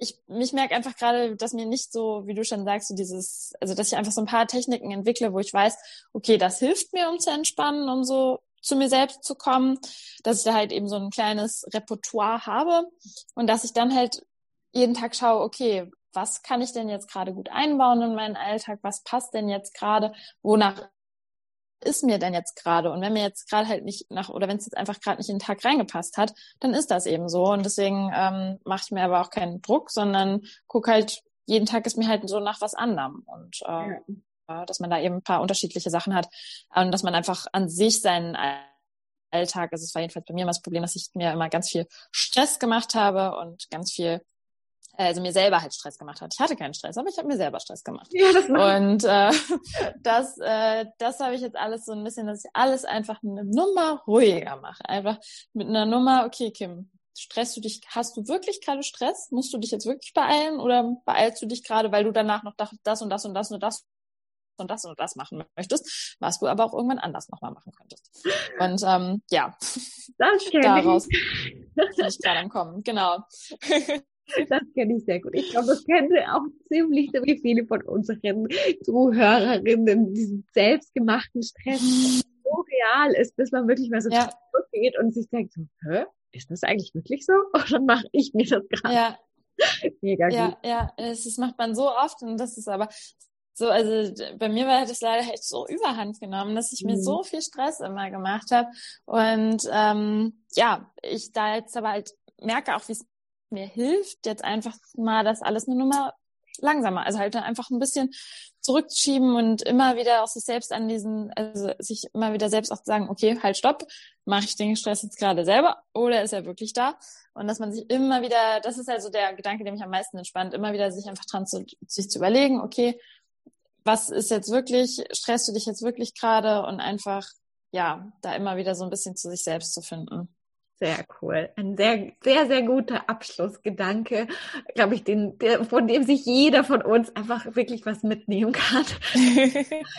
ich mich merke einfach gerade, dass mir nicht so, wie du schon sagst, so dieses, also dass ich einfach so ein paar Techniken entwickle, wo ich weiß, okay, das hilft mir, um zu entspannen, um so zu mir selbst zu kommen, dass ich da halt eben so ein kleines Repertoire habe und dass ich dann halt jeden Tag schaue, okay, was kann ich denn jetzt gerade gut einbauen in meinen Alltag? Was passt denn jetzt gerade? Wonach ist mir denn jetzt gerade? Und wenn mir jetzt gerade halt nicht nach, oder wenn es jetzt einfach gerade nicht in den Tag reingepasst hat, dann ist das eben so. Und deswegen ähm, mache ich mir aber auch keinen Druck, sondern guck halt, jeden Tag ist mir halt so nach was anderem. Und äh, ja. dass man da eben ein paar unterschiedliche Sachen hat. Und dass man einfach an sich seinen Alltag, also es war jedenfalls bei mir immer das Problem, dass ich mir immer ganz viel Stress gemacht habe und ganz viel also mir selber halt Stress gemacht hat. Ich hatte keinen Stress, aber ich habe mir selber Stress gemacht. Ja, das und äh, (laughs) das, äh, das habe ich jetzt alles so ein bisschen, dass ich alles einfach eine Nummer ruhiger mache. Einfach mit einer Nummer, okay, Kim, stresst du dich, hast du wirklich gerade Stress? Musst du dich jetzt wirklich beeilen oder beeilst du dich gerade, weil du danach noch das und das und das und das und das und das machen möchtest, was du aber auch irgendwann anders nochmal machen könntest. Und ähm, ja, das (laughs) daraus bin ich gerade am Kommen. Genau. (laughs) Das kenne ich sehr gut. Ich glaube, das kennen auch ziemlich so wie viele von unseren Zuhörerinnen, diesen selbstgemachten Stress, so real ist, bis man wirklich mal so ja. zurückgeht und sich denkt, so, hä, ist das eigentlich wirklich so? (laughs) Oder mache ich mir das gerade? Ja. Mega gut. Ja, ja, das macht man so oft und das ist aber so, also bei mir war das leider halt so überhand genommen, dass ich mir mhm. so viel Stress immer gemacht habe. Und ähm, ja, ich da jetzt aber halt merke auch, wie es mir hilft, jetzt einfach mal das alles eine Nummer langsamer. Also halt einfach ein bisschen zurückschieben und immer wieder auch sich selbst an diesen, also sich immer wieder selbst auch sagen, okay, halt stopp, mache ich den Stress jetzt gerade selber oder ist er wirklich da? Und dass man sich immer wieder, das ist also der Gedanke, der mich am meisten entspannt, immer wieder sich einfach dran zu, sich zu überlegen, okay, was ist jetzt wirklich, stresst du dich jetzt wirklich gerade und einfach, ja, da immer wieder so ein bisschen zu sich selbst zu finden. Sehr cool. Ein sehr, sehr, sehr guter Abschlussgedanke, glaube ich, den, der, von dem sich jeder von uns einfach wirklich was mitnehmen kann. (laughs)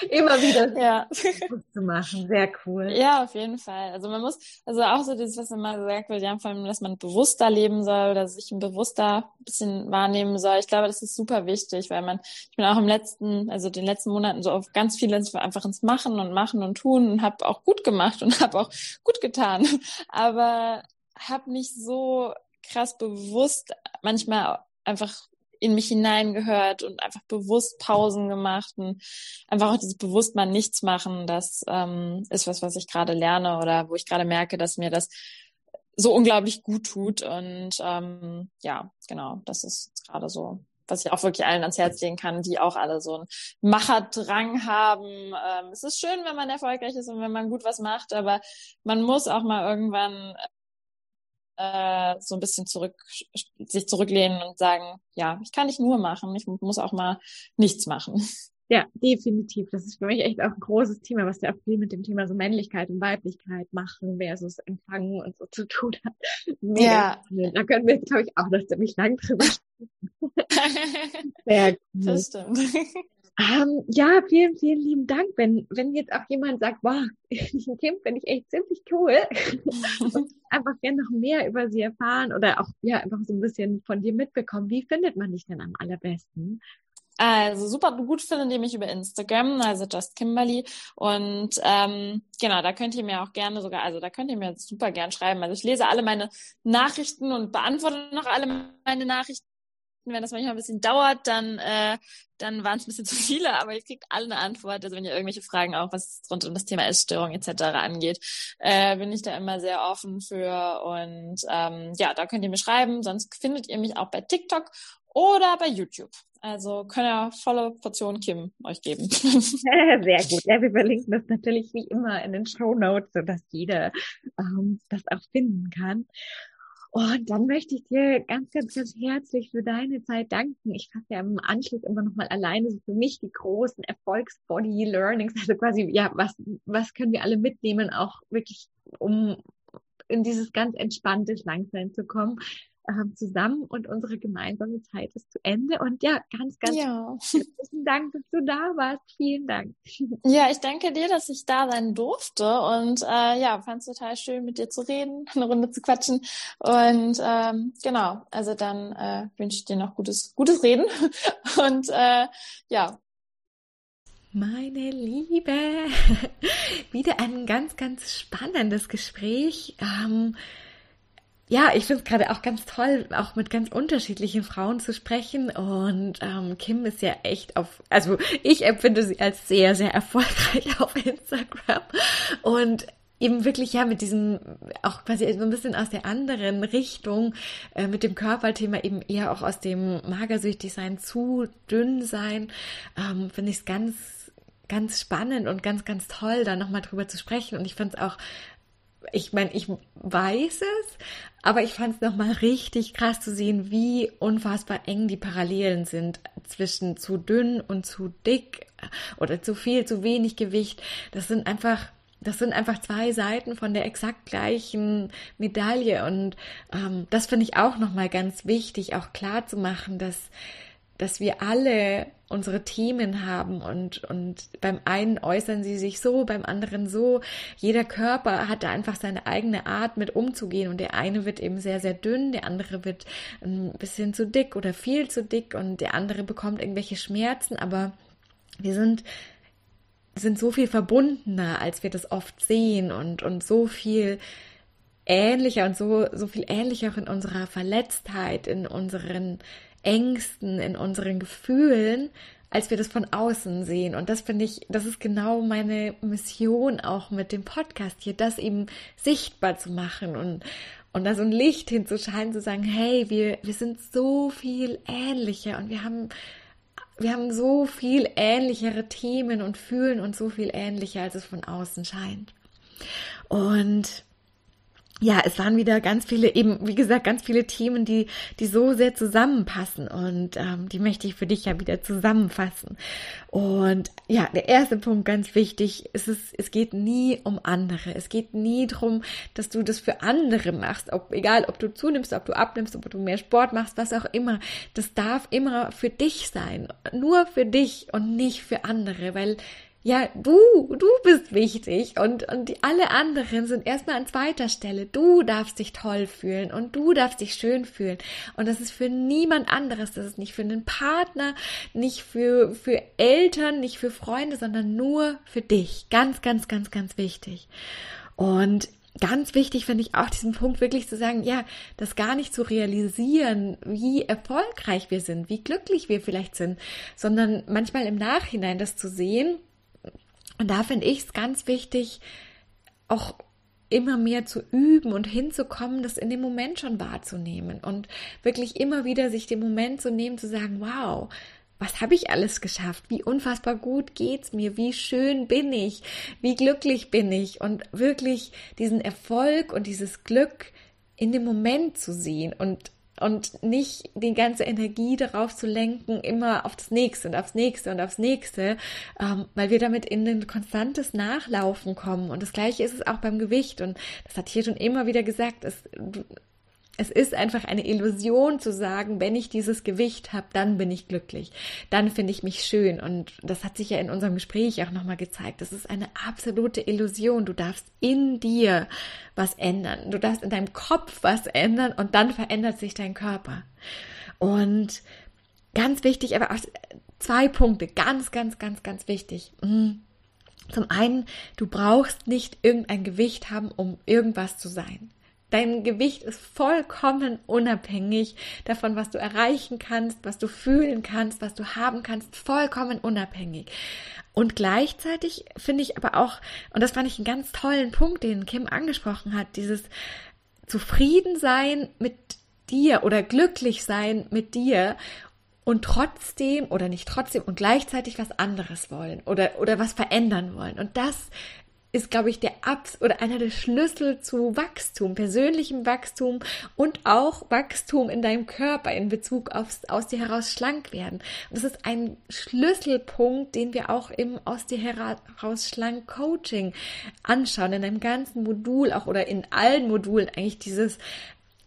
Immer wieder ja. zu machen. Sehr cool. Ja, auf jeden Fall. Also man muss, also auch so dieses, was immer gesagt wird, ja, vor allem, dass man bewusster leben soll oder sich ein bewusster ein bisschen wahrnehmen soll. Ich glaube, das ist super wichtig, weil man, ich bin auch im letzten, also den letzten Monaten so auf ganz viele einfach ins Machen und Machen und Tun und habe auch gut gemacht und (laughs) habe auch gut getan. Aber habe mich so krass bewusst manchmal einfach in mich hineingehört und einfach bewusst Pausen gemacht und einfach auch dieses bewusst mal nichts machen, das ähm, ist was, was ich gerade lerne oder wo ich gerade merke, dass mir das so unglaublich gut tut und ähm, ja, genau, das ist gerade so, was ich auch wirklich allen ans Herz legen kann, die auch alle so einen Macherdrang haben. Ähm, es ist schön, wenn man erfolgreich ist und wenn man gut was macht, aber man muss auch mal irgendwann äh, so ein bisschen zurück, sich zurücklehnen und sagen, ja, ich kann nicht nur machen, ich muss auch mal nichts machen. Ja, definitiv. Das ist für mich echt auch ein großes Thema, was ja auch viel mit dem Thema so Männlichkeit und Weiblichkeit machen versus Empfangen und so zu tun hat. Mega. Ja. Da können wir, glaube ich, auch noch ziemlich lang drüber (laughs) sprechen. Sehr gut. Das stimmt. Ähm, ja, vielen, vielen lieben Dank. Wenn, wenn jetzt auch jemand sagt, wow, diesen Kim finde ich echt ziemlich cool (laughs) und (laughs) einfach gerne noch mehr über sie erfahren oder auch ja einfach so ein bisschen von dir mitbekommen, wie findet man dich denn am allerbesten? Also super gut finden die mich über Instagram, also Just Kimberly. Und ähm, genau, da könnt ihr mir auch gerne sogar, also da könnt ihr mir super gern schreiben. Also ich lese alle meine Nachrichten und beantworte noch alle meine Nachrichten wenn das manchmal ein bisschen dauert, dann, äh, dann waren es ein bisschen (laughs) zu viele, aber ihr kriegt alle eine Antwort. Also wenn ihr irgendwelche Fragen auch, was rund um das Thema Essstörung etc. angeht, äh, bin ich da immer sehr offen für. Und ähm, ja, da könnt ihr mir schreiben. Sonst findet ihr mich auch bei TikTok oder bei YouTube. Also können ja volle Portion Kim euch geben. (laughs) (laughs) Sehr gut. Ja, wir verlinken das natürlich wie immer in den Show Notes, sodass jeder ähm, das auch finden kann. Und dann möchte ich dir ganz, ganz, ganz herzlich für deine Zeit danken. Ich fasse ja im Anschluss immer nochmal alleine so für mich die großen Erfolgsbody-Learnings, also quasi, ja, was, was können wir alle mitnehmen, auch wirklich, um in dieses ganz entspannte Schlanksein zu kommen ähm, zusammen und unsere gemeinsame Zeit ist zu Ende. Und ja, ganz, ganz ja. herzlichen Dank, dass du da warst. Vielen Dank. (laughs) Ja, ich danke dir, dass ich da sein durfte und äh, ja, fand es total schön, mit dir zu reden, (laughs) eine Runde zu quatschen. Und ähm, genau, also dann äh, wünsche ich dir noch gutes, gutes Reden (laughs) und äh, ja, meine Liebe, wieder ein ganz, ganz spannendes Gespräch. Ähm, ja, ich finde es gerade auch ganz toll, auch mit ganz unterschiedlichen Frauen zu sprechen. Und ähm, Kim ist ja echt auf, also ich empfinde sie als sehr, sehr erfolgreich (laughs) auf Instagram. Und eben wirklich ja mit diesem, auch quasi so ein bisschen aus der anderen Richtung, äh, mit dem Körperthema eben eher auch aus dem magersüchtig sein, zu dünn sein, ähm, finde ich es ganz ganz spannend und ganz, ganz toll, da nochmal drüber zu sprechen. Und ich fand es auch ich meine, ich weiß es, aber ich fand es nochmal richtig krass zu sehen, wie unfassbar eng die Parallelen sind zwischen zu dünn und zu dick oder zu viel, zu wenig Gewicht. Das sind einfach, das sind einfach zwei Seiten von der exakt gleichen Medaille und ähm, das finde ich auch nochmal ganz wichtig, auch klar zu machen, dass dass wir alle unsere Themen haben und, und beim einen äußern sie sich so, beim anderen so. Jeder Körper hat da einfach seine eigene Art mit umzugehen und der eine wird eben sehr, sehr dünn, der andere wird ein bisschen zu dick oder viel zu dick und der andere bekommt irgendwelche Schmerzen, aber wir sind sind so viel verbundener, als wir das oft sehen und, und so viel ähnlicher und so, so viel ähnlicher auch in unserer Verletztheit, in unseren Ängsten, in unseren Gefühlen, als wir das von außen sehen. Und das finde ich, das ist genau meine Mission auch mit dem Podcast hier, das eben sichtbar zu machen und, und da so ein Licht hinzuscheinen, zu sagen, hey, wir, wir sind so viel ähnlicher und wir haben wir haben so viel ähnlichere Themen und fühlen uns so viel ähnlicher, als es von außen scheint. Und ja, es waren wieder ganz viele, eben wie gesagt, ganz viele Themen, die, die so sehr zusammenpassen und ähm, die möchte ich für dich ja wieder zusammenfassen. Und ja, der erste Punkt, ganz wichtig, ist es, es geht nie um andere. Es geht nie darum, dass du das für andere machst, ob, egal ob du zunimmst, ob du abnimmst, ob du mehr Sport machst, was auch immer. Das darf immer für dich sein, nur für dich und nicht für andere, weil ja, du, du bist wichtig und, und die, alle anderen sind erstmal an zweiter Stelle. Du darfst dich toll fühlen und du darfst dich schön fühlen. Und das ist für niemand anderes. Das ist nicht für einen Partner, nicht für, für Eltern, nicht für Freunde, sondern nur für dich. Ganz, ganz, ganz, ganz wichtig. Und ganz wichtig finde ich auch diesen Punkt wirklich zu sagen, ja, das gar nicht zu realisieren, wie erfolgreich wir sind, wie glücklich wir vielleicht sind, sondern manchmal im Nachhinein das zu sehen, und da finde ich es ganz wichtig, auch immer mehr zu üben und hinzukommen, das in dem Moment schon wahrzunehmen und wirklich immer wieder sich den Moment zu nehmen, zu sagen, wow, was habe ich alles geschafft? Wie unfassbar gut geht's mir? Wie schön bin ich? Wie glücklich bin ich? Und wirklich diesen Erfolg und dieses Glück in dem Moment zu sehen und und nicht die ganze Energie darauf zu lenken, immer auf das nächste und aufs nächste und aufs nächste, ähm, weil wir damit in ein konstantes Nachlaufen kommen. Und das gleiche ist es auch beim Gewicht. Und das hat hier schon immer wieder gesagt, es, es ist einfach eine Illusion zu sagen, wenn ich dieses Gewicht habe, dann bin ich glücklich. Dann finde ich mich schön. Und das hat sich ja in unserem Gespräch auch nochmal gezeigt. Das ist eine absolute Illusion. Du darfst in dir was ändern. Du darfst in deinem Kopf was ändern und dann verändert sich dein Körper. Und ganz wichtig, aber auch zwei Punkte. Ganz, ganz, ganz, ganz wichtig. Mhm. Zum einen, du brauchst nicht irgendein Gewicht haben, um irgendwas zu sein. Dein Gewicht ist vollkommen unabhängig davon, was du erreichen kannst, was du fühlen kannst, was du haben kannst, vollkommen unabhängig. Und gleichzeitig finde ich aber auch, und das fand ich einen ganz tollen Punkt, den Kim angesprochen hat, dieses zufrieden sein mit dir oder glücklich sein mit dir und trotzdem oder nicht trotzdem und gleichzeitig was anderes wollen oder, oder was verändern wollen. Und das ist, glaube ich, der Abs oder einer der Schlüssel zu Wachstum, persönlichem Wachstum und auch Wachstum in deinem Körper in Bezug aufs aus dir heraus schlank werden. Und das ist ein Schlüsselpunkt, den wir auch im aus dir heraus schlank Coaching anschauen, in einem ganzen Modul auch oder in allen Modulen eigentlich dieses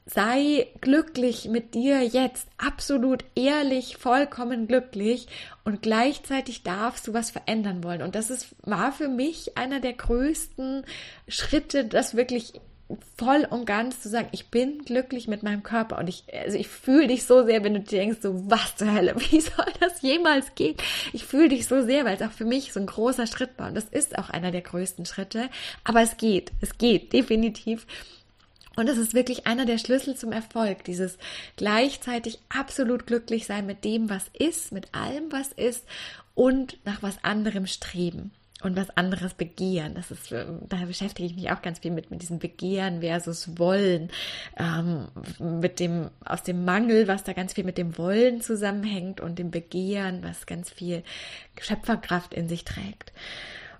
sei glücklich mit dir jetzt, absolut ehrlich, vollkommen glücklich. Und gleichzeitig darfst du was verändern wollen. Und das ist, war für mich einer der größten Schritte, das wirklich voll und ganz zu sagen, ich bin glücklich mit meinem Körper. Und ich, also ich fühle dich so sehr, wenn du dir denkst, so was zur Hölle, (laughs) wie soll das jemals gehen? Ich fühle dich so sehr, weil es auch für mich so ein großer Schritt war. Und das ist auch einer der größten Schritte, aber es geht, es geht definitiv und es ist wirklich einer der Schlüssel zum Erfolg, dieses gleichzeitig absolut glücklich sein mit dem, was ist, mit allem, was ist und nach was anderem streben und was anderes begehren. Das ist, ähm, da beschäftige ich mich auch ganz viel mit, mit diesem Begehren versus Wollen, ähm, mit dem, aus dem Mangel, was da ganz viel mit dem Wollen zusammenhängt und dem Begehren, was ganz viel Schöpferkraft in sich trägt.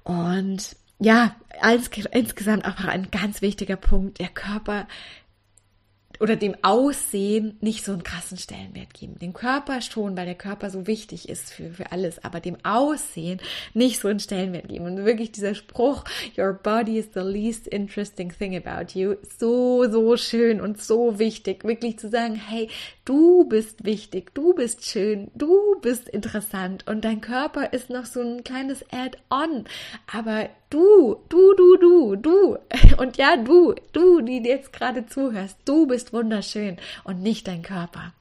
Und ja, als, insgesamt auch ein ganz wichtiger Punkt. Der Körper oder dem Aussehen nicht so einen krassen Stellenwert geben. Dem Körper schon, weil der Körper so wichtig ist für, für alles, aber dem Aussehen nicht so einen Stellenwert geben. Und wirklich dieser Spruch, your body is the least interesting thing about you, so, so schön und so wichtig, wirklich zu sagen, hey, du bist wichtig, du bist schön, du bist interessant und dein Körper ist noch so ein kleines Add-on, aber du, du, du, du, du (laughs) und ja, du, du, die jetzt gerade zuhörst, du bist wunderschön und nicht dein Körper.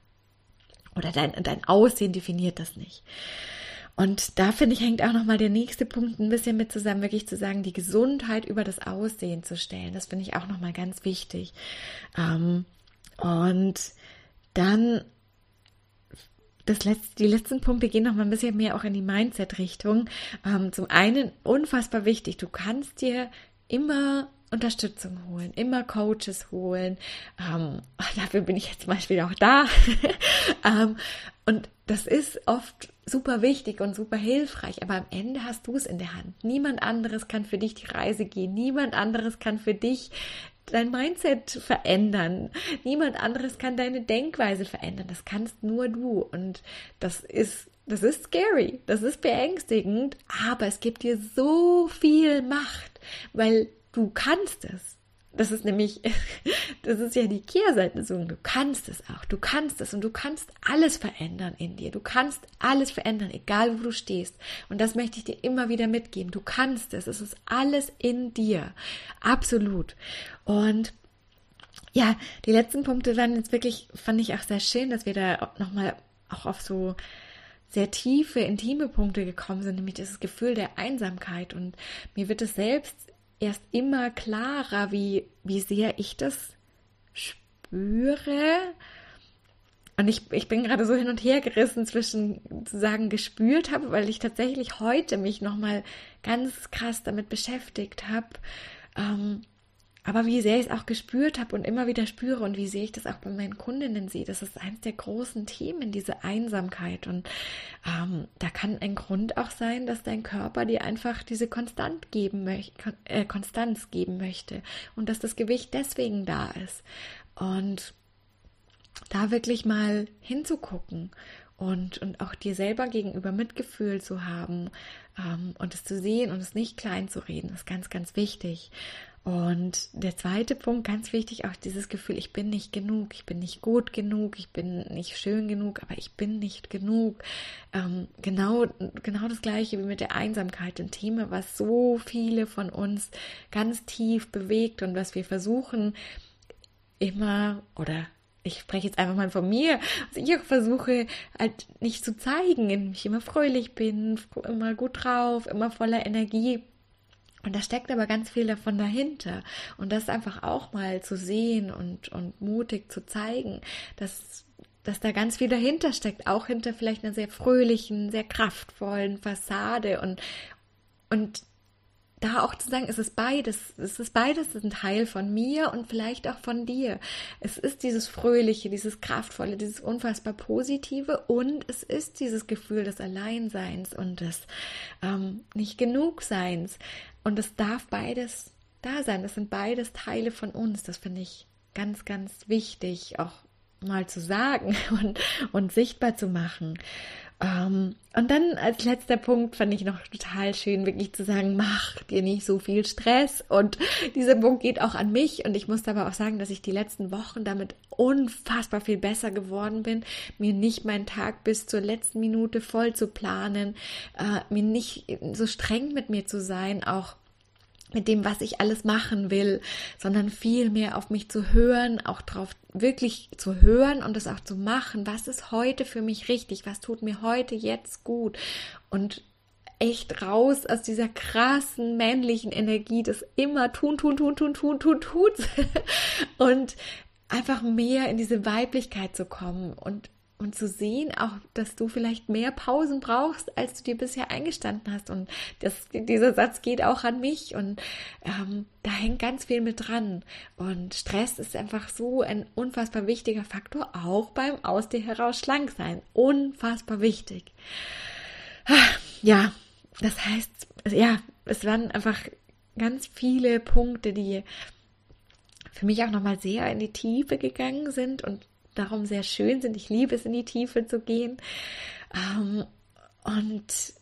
Oder dein, dein Aussehen definiert das nicht. Und da finde ich, hängt auch nochmal der nächste Punkt ein bisschen mit zusammen, wirklich zu sagen, die Gesundheit über das Aussehen zu stellen. Das finde ich auch nochmal ganz wichtig. Ähm, und dann das letzte, die letzten Punkte gehen noch mal ein bisschen mehr auch in die Mindset-Richtung. Ähm, zum einen unfassbar wichtig, du kannst dir immer Unterstützung holen, immer Coaches holen. Ähm, (laughs) dafür bin ich jetzt zum Beispiel auch da. (laughs) ähm, und das ist oft super wichtig und super hilfreich, aber am Ende hast du es in der Hand. Niemand anderes kann für dich die Reise gehen. Niemand anderes kann für dich dein Mindset verändern. Niemand anderes kann deine Denkweise verändern. Das kannst nur du. Und das ist, das ist scary. Das ist beängstigend. Aber es gibt dir so viel Macht, weil du kannst es. Das ist nämlich, (laughs) das ist ja die Kehrseite so. Du kannst es auch. Du kannst es und du kannst alles verändern in dir. Du kannst alles verändern, egal wo du stehst. Und das möchte ich dir immer wieder mitgeben. Du kannst es. Es ist alles in dir. Absolut. Und ja, die letzten Punkte waren jetzt wirklich, fand ich auch sehr schön, dass wir da nochmal auch auf so sehr tiefe, intime Punkte gekommen sind, nämlich das Gefühl der Einsamkeit. Und mir wird es selbst erst immer klarer, wie, wie sehr ich das spüre. Und ich, ich bin gerade so hin und her gerissen zwischen zu sagen gespürt habe, weil ich tatsächlich heute mich nochmal ganz krass damit beschäftigt habe. Ähm, aber wie sehr ich es auch gespürt habe und immer wieder spüre und wie sehr ich das auch bei meinen Kundinnen sehe, das ist eines der großen Themen, diese Einsamkeit. Und ähm, da kann ein Grund auch sein, dass dein Körper dir einfach diese Konstant geben möchte, äh, Konstanz geben möchte und dass das Gewicht deswegen da ist. Und da wirklich mal hinzugucken und, und auch dir selber gegenüber Mitgefühl zu haben ähm, und es zu sehen und es nicht klein zu reden, ist ganz, ganz wichtig. Und der zweite Punkt, ganz wichtig, auch dieses Gefühl, ich bin nicht genug, ich bin nicht gut genug, ich bin nicht schön genug, aber ich bin nicht genug. Ähm, genau, genau das gleiche wie mit der Einsamkeit, ein Thema, was so viele von uns ganz tief bewegt und was wir versuchen immer oder ich spreche jetzt einfach mal von mir, was ich auch versuche, halt nicht zu zeigen, indem ich immer fröhlich bin, immer gut drauf, immer voller Energie und da steckt aber ganz viel davon dahinter. Und das einfach auch mal zu sehen und, und mutig zu zeigen, dass, dass da ganz viel dahinter steckt, auch hinter vielleicht einer sehr fröhlichen, sehr kraftvollen Fassade und, und da auch zu sagen, es ist beides, es ist beides ein Teil von mir und vielleicht auch von dir. Es ist dieses Fröhliche, dieses Kraftvolle, dieses unfassbar Positive und es ist dieses Gefühl des Alleinseins und des ähm, nicht genug Seins. Und es darf beides da sein. Das sind beides Teile von uns. Das finde ich ganz, ganz wichtig, auch mal zu sagen (laughs) und, und sichtbar zu machen. Ähm, und dann als letzter Punkt fand ich noch total schön, wirklich zu sagen, mach dir nicht so viel Stress. Und dieser Punkt geht auch an mich. Und ich muss aber auch sagen, dass ich die letzten Wochen damit unfassbar viel besser geworden bin, mir nicht meinen Tag bis zur letzten Minute voll zu planen, äh, mir nicht so streng mit mir zu sein, auch mit dem, was ich alles machen will, sondern viel mehr auf mich zu hören, auch drauf wirklich zu hören und es auch zu machen. Was ist heute für mich richtig? Was tut mir heute jetzt gut? Und echt raus aus dieser krassen männlichen Energie, das immer tun, tun, tun, tun, tun, tun, tut (laughs) und einfach mehr in diese Weiblichkeit zu kommen und und zu sehen auch, dass du vielleicht mehr Pausen brauchst, als du dir bisher eingestanden hast. Und das, dieser Satz geht auch an mich und ähm, da hängt ganz viel mit dran. Und Stress ist einfach so ein unfassbar wichtiger Faktor, auch beim aus dir heraus schlank sein. Unfassbar wichtig. Ja, das heißt, ja, es waren einfach ganz viele Punkte, die für mich auch nochmal sehr in die Tiefe gegangen sind und darum sehr schön sind. Ich liebe es, in die Tiefe zu gehen. Ähm, und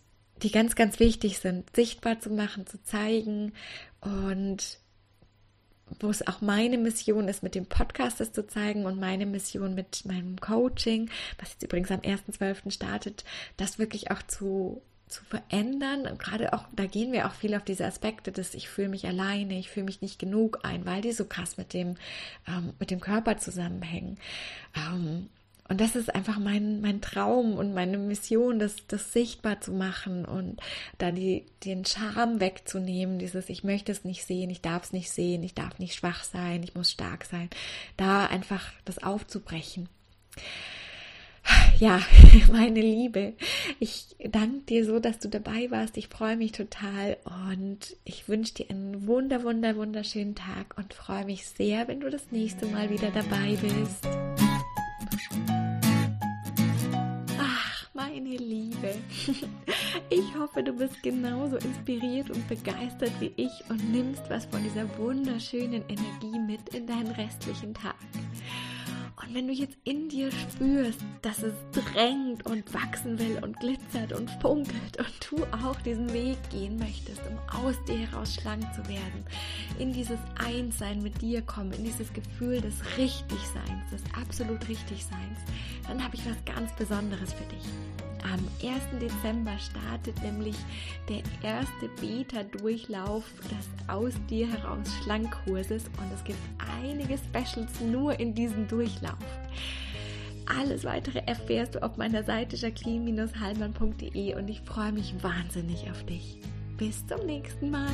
die ganz, ganz wichtig sind, sichtbar zu machen, zu zeigen und wo es auch meine Mission ist, mit dem Podcast das zu zeigen und meine Mission mit meinem Coaching, was jetzt übrigens am 1.12. startet, das wirklich auch zu zu verändern. Und gerade auch, da gehen wir auch viel auf diese Aspekte, dass ich fühle mich alleine, ich fühle mich nicht genug ein, weil die so krass mit dem, ähm, mit dem Körper zusammenhängen. Ähm, und das ist einfach mein, mein Traum und meine Mission, das, das sichtbar zu machen und da die, den Charme wegzunehmen, dieses Ich möchte es nicht sehen, ich darf es nicht sehen, ich darf nicht schwach sein, ich muss stark sein, da einfach das aufzubrechen ja, (laughs) meine Liebe, ich danke dir so, dass du dabei warst. Ich freue mich total und ich wünsche dir einen wunder, wunder, wunderschönen Tag und freue mich sehr, wenn du das nächste Mal wieder dabei bist. Ach, meine Liebe. (laughs) Ich hoffe, du bist genauso inspiriert und begeistert wie ich und nimmst was von dieser wunderschönen Energie mit in deinen restlichen Tag. Und wenn du jetzt in dir spürst, dass es drängt und wachsen will und glitzert und funkelt und du auch diesen Weg gehen möchtest, um aus dir heraus schlank zu werden, in dieses Einssein mit dir kommen, in dieses Gefühl des Richtigseins, des absolut Richtigseins, dann habe ich was ganz Besonderes für dich. Am 1. Dezember startet nämlich der erste Beta-Durchlauf des Aus dir heraus Schlankkurses und es gibt einige Specials nur in diesem Durchlauf. Alles weitere erfährst du auf meiner Seite jacqueline-halmann.de und ich freue mich wahnsinnig auf dich. Bis zum nächsten Mal.